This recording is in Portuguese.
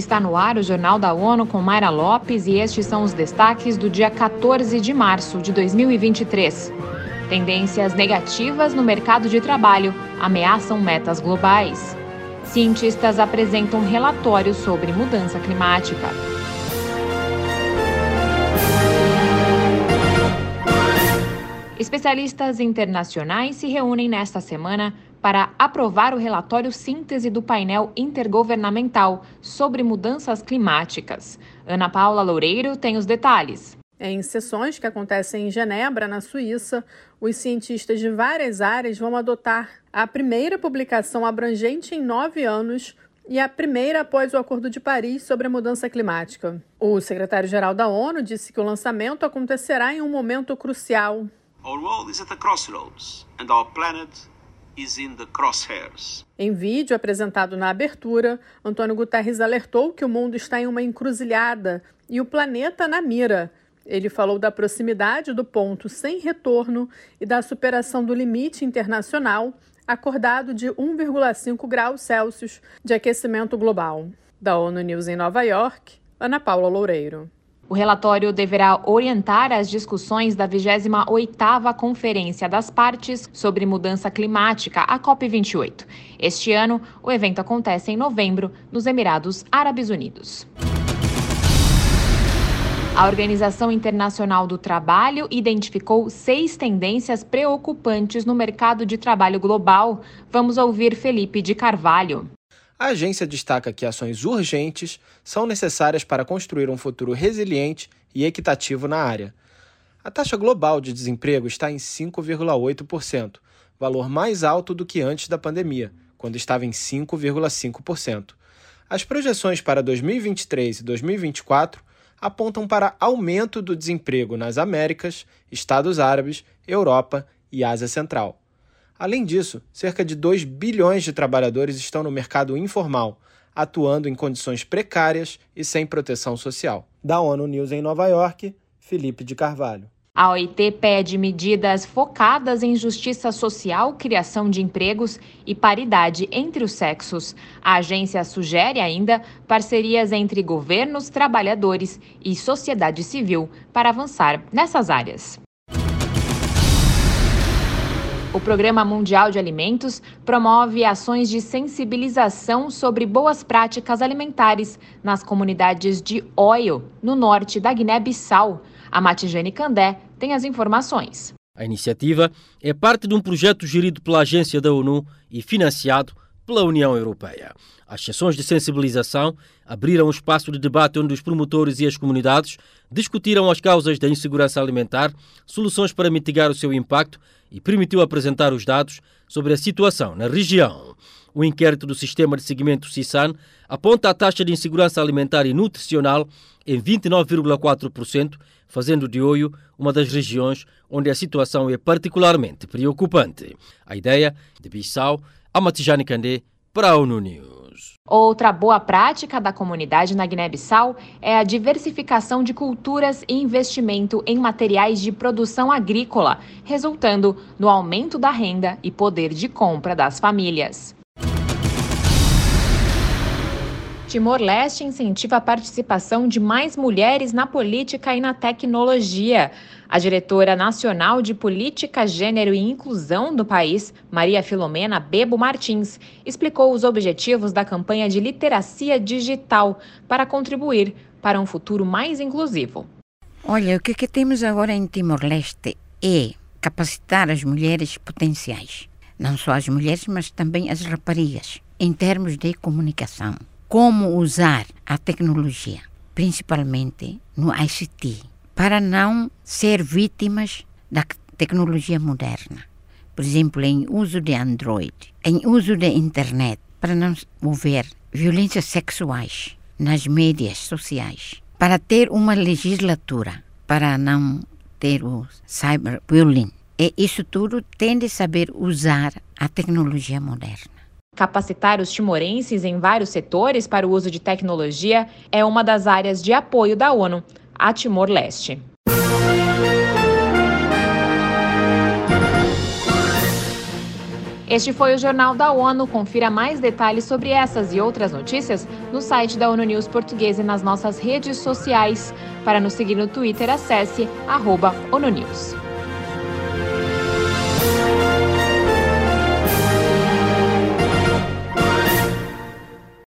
Está no ar o Jornal da ONU com Mayra Lopes e estes são os destaques do dia 14 de março de 2023. Tendências negativas no mercado de trabalho ameaçam metas globais. Cientistas apresentam relatório sobre mudança climática. Especialistas internacionais se reúnem nesta semana para aprovar o relatório síntese do painel intergovernamental sobre mudanças climáticas. Ana Paula Loureiro tem os detalhes. Em sessões que acontecem em Genebra, na Suíça, os cientistas de várias áreas vão adotar a primeira publicação abrangente em nove anos e a primeira após o Acordo de Paris sobre a mudança climática. O secretário-geral da ONU disse que o lançamento acontecerá em um momento crucial Our world is at a crossroads and our planet is in the crosshairs. Em vídeo apresentado na abertura, Antônio Guterres alertou que o mundo está em uma encruzilhada e o planeta na mira. Ele falou da proximidade do ponto sem retorno e da superação do limite internacional acordado de 1,5 graus Celsius de aquecimento global. Da ONU News em Nova York, Ana Paula Loureiro. O relatório deverá orientar as discussões da 28ª Conferência das Partes sobre Mudança Climática, a COP28. Este ano, o evento acontece em novembro, nos Emirados Árabes Unidos. A Organização Internacional do Trabalho identificou seis tendências preocupantes no mercado de trabalho global. Vamos ouvir Felipe de Carvalho. A agência destaca que ações urgentes são necessárias para construir um futuro resiliente e equitativo na área. A taxa global de desemprego está em 5,8%, valor mais alto do que antes da pandemia, quando estava em 5,5%. As projeções para 2023 e 2024 apontam para aumento do desemprego nas Américas, Estados Árabes, Europa e Ásia Central. Além disso, cerca de 2 bilhões de trabalhadores estão no mercado informal, atuando em condições precárias e sem proteção social. Da ONU News em Nova York, Felipe de Carvalho. A OIT pede medidas focadas em justiça social, criação de empregos e paridade entre os sexos. A agência sugere ainda parcerias entre governos, trabalhadores e sociedade civil para avançar nessas áreas. O Programa Mundial de Alimentos promove ações de sensibilização sobre boas práticas alimentares nas comunidades de Oio, no norte da Guiné-Bissau. A Matijane Candé tem as informações. A iniciativa é parte de um projeto gerido pela Agência da ONU e financiado pela União Europeia. As sessões de sensibilização abriram um espaço de debate onde os promotores e as comunidades discutiram as causas da insegurança alimentar, soluções para mitigar o seu impacto e permitiu apresentar os dados sobre a situação na região. O inquérito do Sistema de Seguimento CISAN aponta a taxa de insegurança alimentar e nutricional em 29,4%, fazendo de Oio uma das regiões onde a situação é particularmente preocupante. A ideia de Bissau, Amatijane Kandé, para a ONU News. Outra boa prática da comunidade na Guiné-Bissau é a diversificação de culturas e investimento em materiais de produção agrícola, resultando no aumento da renda e poder de compra das famílias. Timor-Leste incentiva a participação de mais mulheres na política e na tecnologia. A diretora nacional de Política, Gênero e Inclusão do país, Maria Filomena Bebo Martins, explicou os objetivos da campanha de literacia digital para contribuir para um futuro mais inclusivo. Olha, o que, que temos agora em Timor-Leste é capacitar as mulheres potenciais. Não só as mulheres, mas também as raparigas, em termos de comunicação como usar a tecnologia, principalmente no ICT, para não ser vítimas da tecnologia moderna. Por exemplo, em uso de Android, em uso da internet, para não haver violências sexuais nas mídias sociais, para ter uma legislatura, para não ter o cyberbullying. E isso tudo tem de saber usar a tecnologia moderna. Capacitar os timorenses em vários setores para o uso de tecnologia é uma das áreas de apoio da ONU a Timor-Leste. Este foi o Jornal da ONU. Confira mais detalhes sobre essas e outras notícias no site da ONU News Português e nas nossas redes sociais. Para nos seguir no Twitter, acesse arroba ONU News.